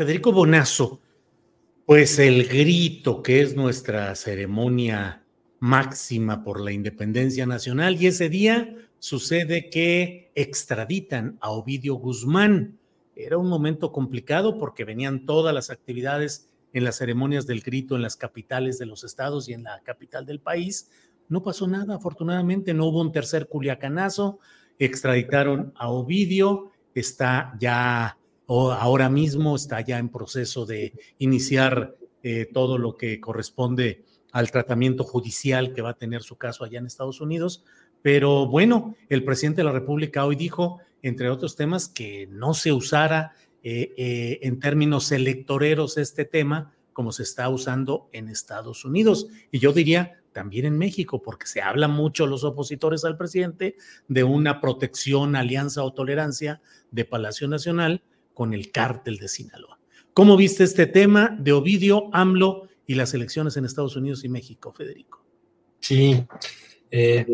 Federico Bonazo, pues el grito que es nuestra ceremonia máxima por la independencia nacional y ese día sucede que extraditan a Ovidio Guzmán. Era un momento complicado porque venían todas las actividades en las ceremonias del grito en las capitales de los estados y en la capital del país. No pasó nada, afortunadamente, no hubo un tercer culiacanazo, extraditaron a Ovidio, está ya, o ahora mismo está ya en proceso de iniciar eh, todo lo que corresponde al tratamiento judicial que va a tener su caso allá en Estados Unidos. Pero bueno, el presidente de la República hoy dijo, entre otros temas, que no se usara eh, eh, en términos electoreros este tema como se está usando en Estados Unidos. Y yo diría también en México, porque se habla mucho los opositores al presidente de una protección, alianza o tolerancia de Palacio Nacional con el cártel de Sinaloa. ¿Cómo viste este tema de Ovidio, AMLO y las elecciones en Estados Unidos y México, Federico? Sí, eh,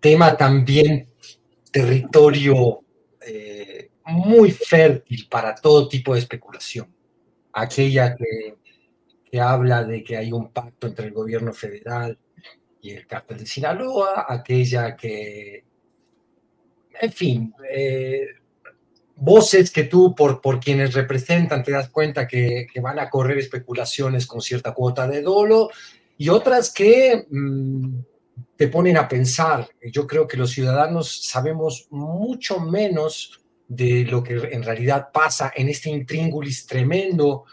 tema también territorio eh, muy fértil para todo tipo de especulación. Aquella que, que, habla de que hay un pacto entre el gobierno federal y el cártel de Sinaloa, aquella que, en fin, eh, voces que tú, por, por quienes representan, te das cuenta que, van a correr especulaciones con cierta cuota de dolo, y otras que mmm, te ponen a pensar. Yo creo que los ciudadanos sabemos mucho menos de lo que en realidad pasa en este intríngulis tremendo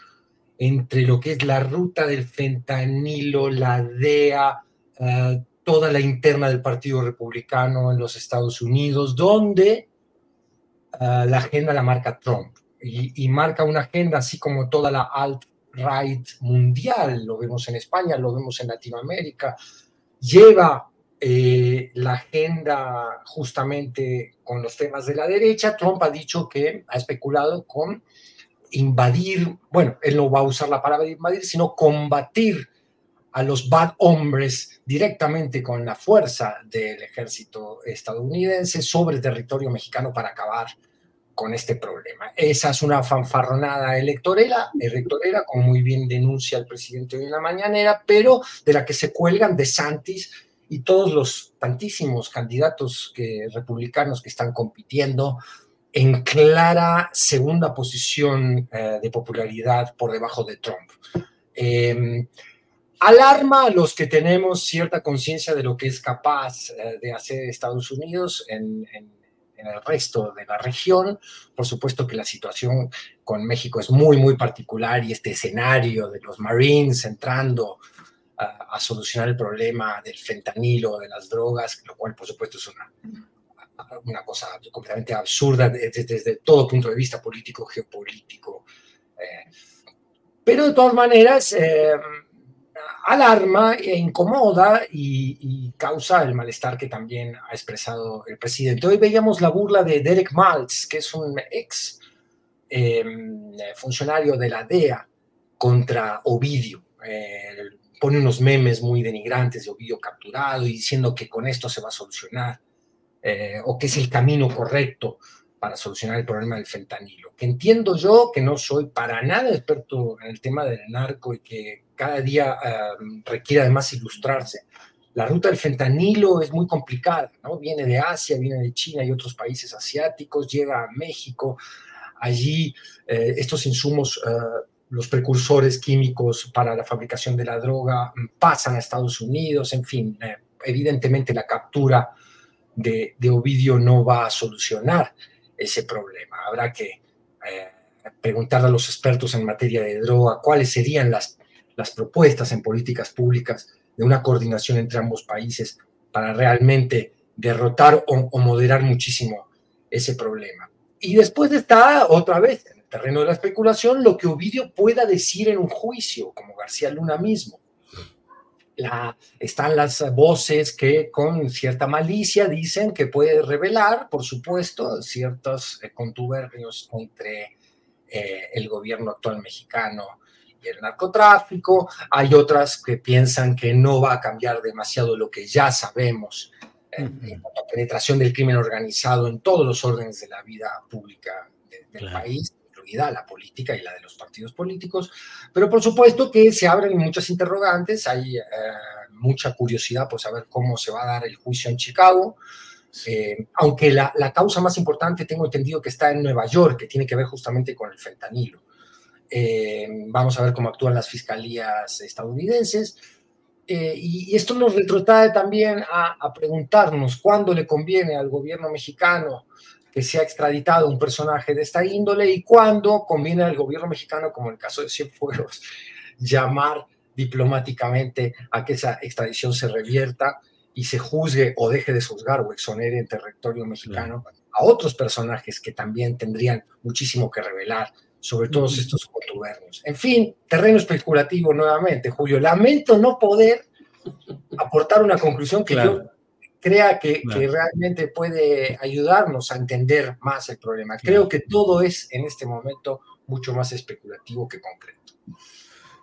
entre lo que es la ruta del fentanilo, la DEA, uh, toda la interna del Partido Republicano en los Estados Unidos, donde uh, la agenda la marca Trump. Y, y, marca una agenda así como toda la alt-right mundial, lo vemos en España, lo vemos en Latinoamérica, lleva eh, la agenda justamente con los temas de la derecha. Trump ha dicho que ha especulado con invadir, bueno, él no va a usar la palabra invadir, sino combatir a los bad hombres directamente con la fuerza del ejército estadounidense sobre territorio mexicano para acabar con este problema. Esa es una fanfarronada electorera, electorera, como muy bien denuncia el presidente hoy en la mañanera, pero de la que se cuelgan de Santis y todos los tantísimos candidatos que, republicanos que están compitiendo en clara segunda posición eh, de popularidad por debajo de Trump. Eh, alarma a los que tenemos cierta conciencia de lo que es capaz eh, de hacer Estados Unidos en, en, en el resto de la región. Por supuesto que la situación con México es muy, muy particular y este escenario de los Marines entrando a, solucionar el problema del fentanilo, de las drogas, lo cual por supuesto es una, una cosa completamente absurda desde, todo punto de vista político, geopolítico. Eh. pero de todas maneras, eh, alarma e incomoda y, causa el malestar que también ha expresado el presidente. Hoy veíamos la burla de Derek Maltz, que es un ex eh, funcionario de la DEA contra Ovidio. Eh, pone unos memes muy denigrantes de Ovidio capturado y diciendo que con esto se va a solucionar eh, o que es el camino correcto para solucionar el problema del fentanilo. Que entiendo yo que no soy para nada experto en el tema del narco y que cada día em, requiere además ilustrarse. La ruta del fentanilo es muy complicada, ¿no? Viene de Asia, viene de China y otros países asiáticos, llega a México. Allí eh, estos insumos, eh, los precursores químicos para la fabricación de la droga, pasan a Estados Unidos, en fin, eh, evidentemente la captura de, de, Ovidio no va a solucionar ese problema. Habrá que preguntar a los expertos en materia de droga cuáles serían las las propuestas en políticas públicas de una coordinación entre ambos países para realmente derrotar o, moderar muchísimo ese problema. Y después está otra vez en el terreno de la especulación lo que Ovidio pueda decir en un juicio, como García Luna mismo. La, están las voces que con cierta malicia dicen que puede revelar, por supuesto, ciertos eh, contubernios entre eh, el gobierno actual mexicano y el narcotráfico, hay otras que piensan que no va a cambiar demasiado lo que ya sabemos eh, en cuanto a penetración del crimen organizado en todos los órdenes de la vida pública del país, incluida la política y la de los partidos políticos, pero por supuesto que se abren muchas interrogantes, hay eh, mucha curiosidad por saber cómo se va a dar el juicio en Chicago, eh, aunque la, la, causa más importante tengo entendido que está en Nueva York, que tiene que ver justamente con el fentanilo. Eh, vamos a ver cómo actúan las fiscalías estadounidenses. Eh, y, esto nos retrotrae también a, preguntarnos cuándo le conviene al gobierno mexicano que se ha extraditado un personaje de esta índole y cuándo conviene al gobierno mexicano, como en el caso de Cienfuegos, llamar diplomáticamente a que esa extradición se revierta y se juzgue o deje de juzgar o exonere en territorio mexicano a otros personajes que también tendrían muchísimo que revelar sobre todos estos contubernios. En fin, terreno especulativo nuevamente, Julio. Lamento no poder aportar una conclusión que yo crea que, realmente puede ayudarnos a entender más el problema. Creo que todo es en este momento mucho más especulativo que concreto.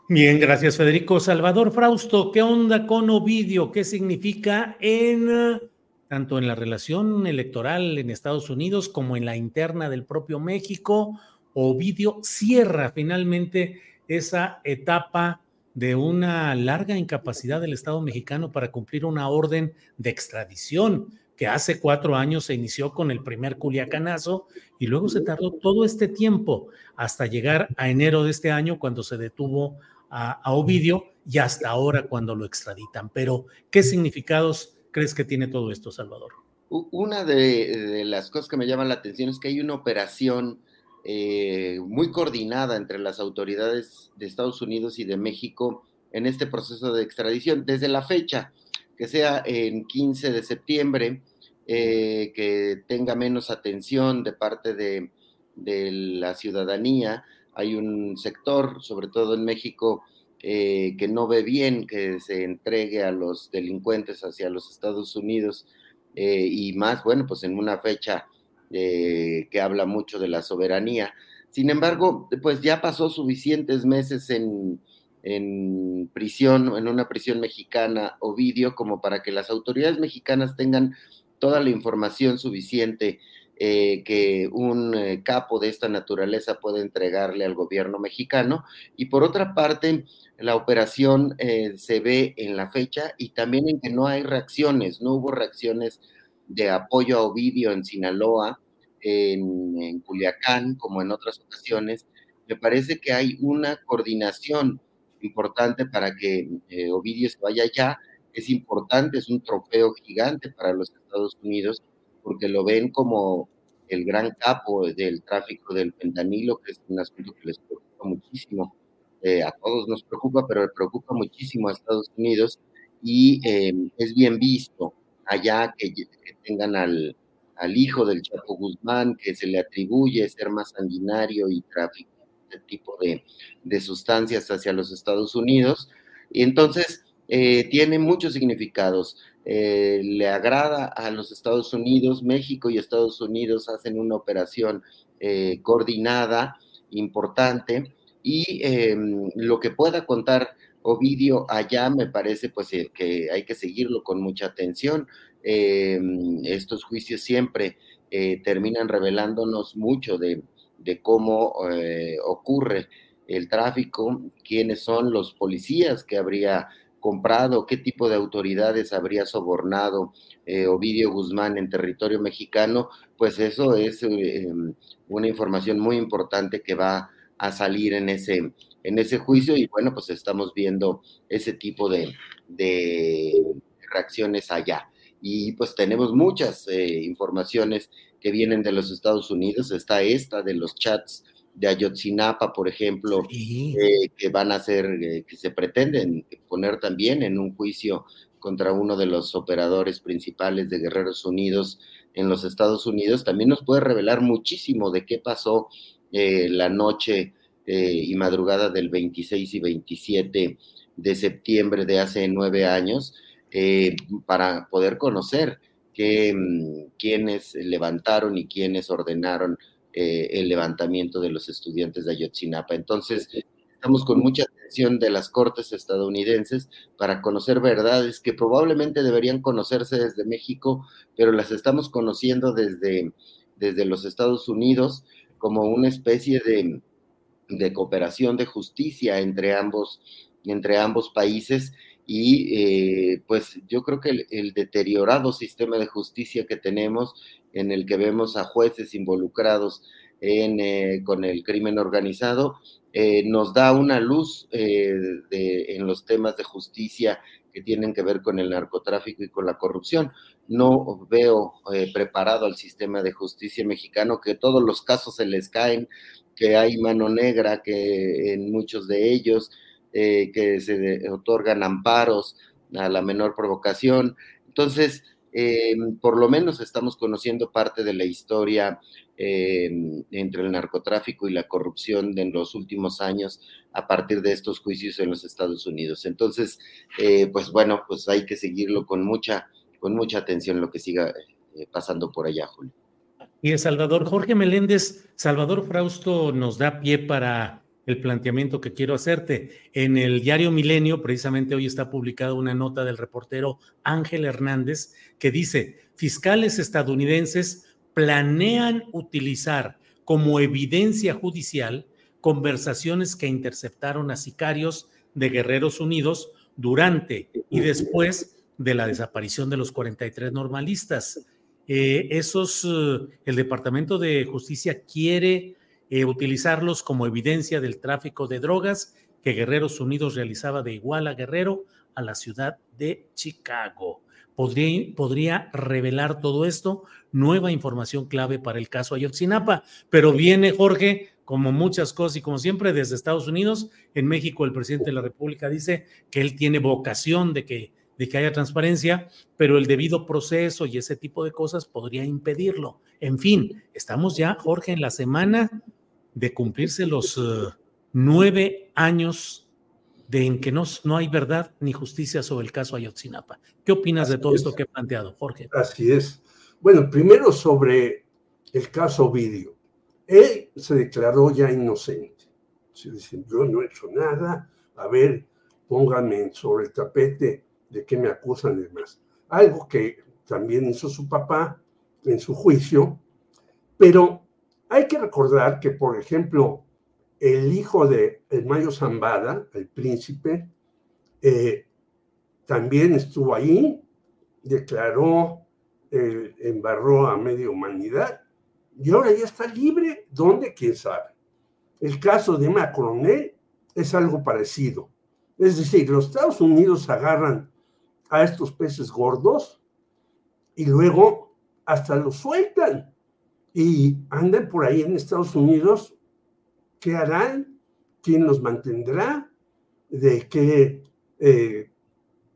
Bien, gracias Federico. Salvador Frausto, ¿qué onda con Ovidio? ¿Qué significa en tanto en la relación electoral en Estados Unidos como en la interna del propio México? Ovidio cierra finalmente esa etapa de una larga incapacidad del Estado mexicano para cumplir una orden de extradición que hace cuatro años se inició con el primer culiacanazo y luego se tardó todo este tiempo hasta llegar a enero de este año cuando se detuvo a, Ovidio y hasta ahora cuando lo extraditan. Pero, ¿qué significados crees que tiene todo esto, Salvador? Una de, de las cosas que me llaman la atención es que hay una operación eh, muy coordinada entre las autoridades de Estados Unidos y de México en este proceso de extradición. Desde la fecha, que sea en 15 de septiembre, eh, que tenga menos atención de parte de, la ciudadanía. Hay un sector, sobre todo en México, eh, que no ve bien que se entregue a los delincuentes hacia los Estados Unidos y más, bueno, pues en una fecha eh, que habla mucho de la soberanía. Sin embargo, pues ya pasó suficientes meses en, prisión, en una prisión mexicana, Ovidio, como para que las autoridades mexicanas tengan toda la información suficiente eh, que un eh, capo de esta naturaleza puede entregarle al gobierno mexicano. Y por otra parte, la operación se ve en la fecha y también en que no hay reacciones, no hubo reacciones de apoyo a Ovidio en Sinaloa, en, Culiacán, como en otras ocasiones, me parece que hay una coordinación importante para que eh, Ovidio se vaya allá. Es importante, es un trofeo gigante para los Estados Unidos, porque lo ven como el gran capo del tráfico del fentanilo, que es un asunto que les preocupa muchísimo. Eh, a todos nos preocupa, pero le preocupa muchísimo a Estados Unidos y eh, es bien visto allá que, tengan al, hijo del Chapo Guzmán, que se le atribuye ser más sanguinario y tráfico este tipo de, de sustancias hacia los Estados Unidos. Y entonces eh, tiene muchos significados. Eh, le agrada a los Estados Unidos, México y Estados Unidos hacen una operación eh, coordinada, importante, y em, lo que pueda contar Ovidio allá me parece pues que hay que seguirlo con mucha atención. Em, estos juicios siempre terminan revelándonos mucho de, cómo ocurre el tráfico, quiénes son los policías que habría comprado, qué tipo de autoridades habría sobornado eh, Ovidio Guzmán en territorio mexicano, pues eso es eh, una información muy importante que va a salir en ese, en ese juicio y bueno, pues estamos viendo ese tipo de, reacciones allá. Y pues tenemos muchas eh, informaciones que vienen de los Estados Unidos, está esta de los chats de Ayotzinapa, por ejemplo, eh, que van a ser, eh, que se pretenden poner también en un juicio contra uno de los operadores principales de Guerreros Unidos en los Estados Unidos, también nos puede revelar muchísimo de qué pasó eh, la noche y madrugada del 26 y 27 de septiembre de hace nueve años, para poder conocer que, mm, quiénes levantaron y quiénes ordenaron eh, el levantamiento de los estudiantes de Ayotzinapa. Entonces, estamos con mucha atención de las cortes estadounidenses para conocer verdades que probablemente deberían conocerse desde México, pero las estamos conociendo desde, desde los Estados Unidos como una especie de, de cooperación de justicia entre ambos, entre ambos países y eh, pues yo creo que el, deteriorado sistema de justicia que tenemos, en el que vemos a jueces involucrados eh, con el crimen organizado, eh, nos da una luz en los temas de justicia que tienen que ver con el narcotráfico y con la corrupción. No veo preparado al sistema de justicia mexicano, que todos los casos se les caen, que hay mano negra, que en muchos de ellos eh, que se otorgan amparos a la menor provocación. Entonces, eh, por lo menos estamos conociendo parte de la historia eh, entre el narcotráfico y la corrupción en los últimos años a partir de estos juicios en los Estados Unidos. Entonces, pues bueno, pues hay que seguirlo con mucha, con mucha atención lo que siga pasando por allá, Julio. Y Salvador Jorge Meléndez, Salvador Frausto nos da pie para el planteamiento que quiero hacerte. En el diario Milenio, precisamente hoy está publicada una nota del reportero Ángel Hernández que dice, fiscales estadounidenses planean utilizar como evidencia judicial conversaciones que interceptaron a sicarios de Guerreros Unidos durante y después de la desaparición de los 43 normalistas. Eh, esos, eh, el Departamento de Justicia quiere eh, utilizarlos como evidencia del tráfico de drogas que Guerreros Unidos realizaba de Iguala Guerrero a la ciudad de Chicago. Podría, podría, revelar todo esto, nueva información clave para el caso Ayotzinapa, pero viene Jorge, como muchas cosas y como siempre desde Estados Unidos, en México el presidente de la República dice que él tiene vocación de que, de que haya transparencia, pero el debido proceso y ese tipo de cosas podría impedirlo. En fin, estamos ya, Jorge, en la semana de cumplirse los eh, nueve años de en que no, no hay verdad ni justicia sobre el caso Ayotzinapa. ¿Qué opinas de todo esto que he planteado, Jorge? Así es. Bueno, primero sobre el caso Vidio. Él se declaró ya inocente. Se dice, yo no he hecho nada, a ver, pónganme sobre el tapete de qué me acusan y demás. Algo que también hizo su papá en su juicio, pero hay que recordar que, por ejemplo, el hijo de el Mayo Zambada, el príncipe, eh, también estuvo ahí, declaró, eh, embarró a media humanidad y ahora ya está libre. ¿Dónde? ¿Quién sabe? El caso de Macroné es algo parecido. Es decir, los Estados Unidos agarran a estos peces gordos y luego hasta los sueltan y andan por ahí en Estados Unidos. ¿Qué harán? ¿Quién los mantendrá? ¿De qué eh,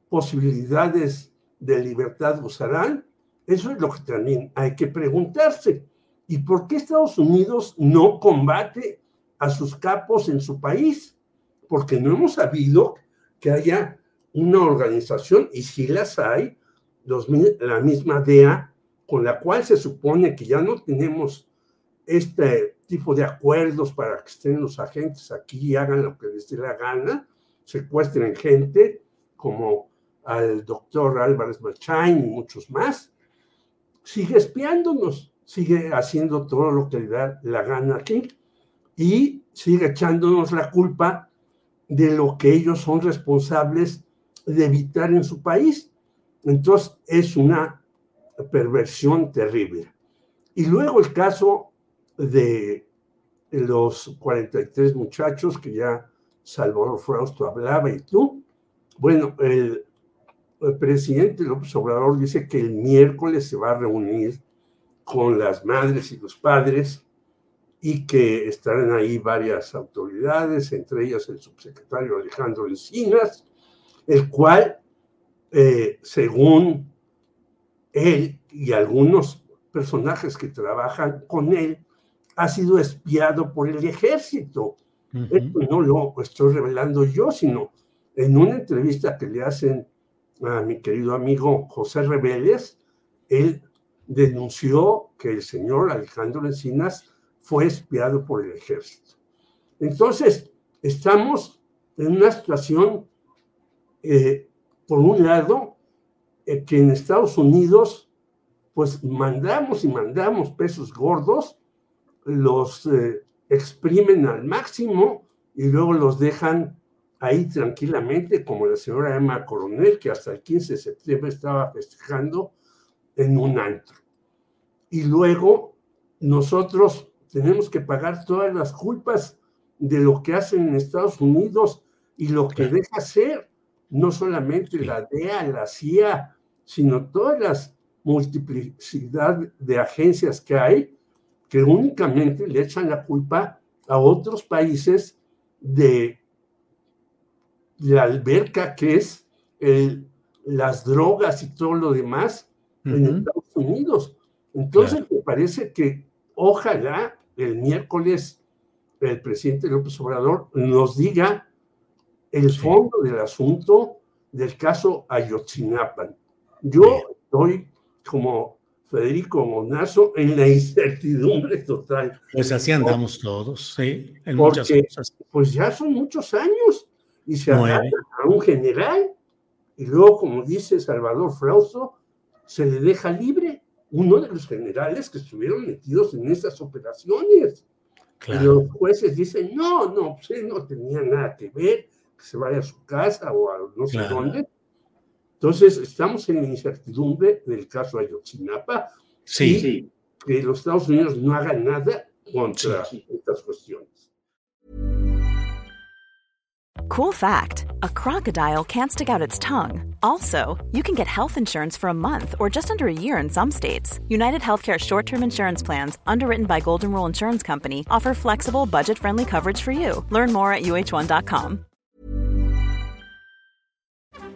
posibilidades de libertad gozarán? Eso es lo que también hay que preguntarse. ¿Y por qué Estados Unidos no combate a sus capos en su país? Porque no hemos sabido que haya una organización, y si las hay, la misma DEA, con la cual se supone que ya no tenemos este tipo de acuerdos para que estén los agentes aquí y hagan lo que les dé la gana, secuestren gente como al doctor Álvarez Machain y muchos más, sigue espiándonos, sigue haciendo todo lo que le da la gana aquí y sigue echándonos la culpa de lo que ellos son responsables de evitar en su país. Entonces es una perversión terrible. Y luego el caso de los 43 muchachos que ya Salvador Frausto hablaba y tú. Bueno, el, el presidente López Obrador dice que el miércoles se va a reunir con las madres y los padres y que estarán ahí varias autoridades, entre ellas el subsecretario Alejandro Encinas, el cual, eh, según él y algunos personajes que trabajan con él, ha sido espiado por el ejército. Esto no lo estoy revelando yo, sino en una entrevista que le hacen a mi querido amigo José Rebeles, él denunció que el señor Alejandro Encinas fue espiado por el ejército. Entonces, estamos en una situación eh, por un lado, eh, que en Estados Unidos, pues mandamos y mandamos pesos gordos, los eh, exprimen al máximo y luego los dejan ahí tranquilamente, como la señora Emma Coronel, que hasta el 15 de septiembre estaba festejando en un antro. Y luego nosotros tenemos que pagar todas las culpas de lo que hacen en Estados Unidos y lo que deja ser no solamente la DEA, la CIA, sino todas las multiplicidad de agencias que hay que únicamente le echan la culpa a otros países de la alberca que es el, las drogas y todo lo demás en Estados Unidos. Entonces me parece que ojalá el miércoles el presidente López Obrador nos diga el fondo del asunto del caso Ayotzinapa. Yo estoy como Federico Monazo en la incertidumbre total. Pues así andamos todos, sí, en muchas cosas. Pues ya son muchos años y se agarra a un general y luego, como dice Salvador Frausto, se le deja libre uno de los generales que estuvieron metidos en esas operaciones. Y los jueces dicen, no, no, pues él no tenía nada que ver, se vaya a su casa o a no sé dónde. Entonces, estamos en la incertidumbre del caso Ayotzinapa sí. y que los Estados Unidos no hagan nada contra sí. estas cuestiones. Cool fact a crocodile can't stick out its tongue. Also, you can get health insurance for a month or just under a year in some states. United Healthcare short term insurance plans, underwritten by Golden Rule Insurance Company, offer flexible, budget friendly coverage for you. Learn more at uh1.com.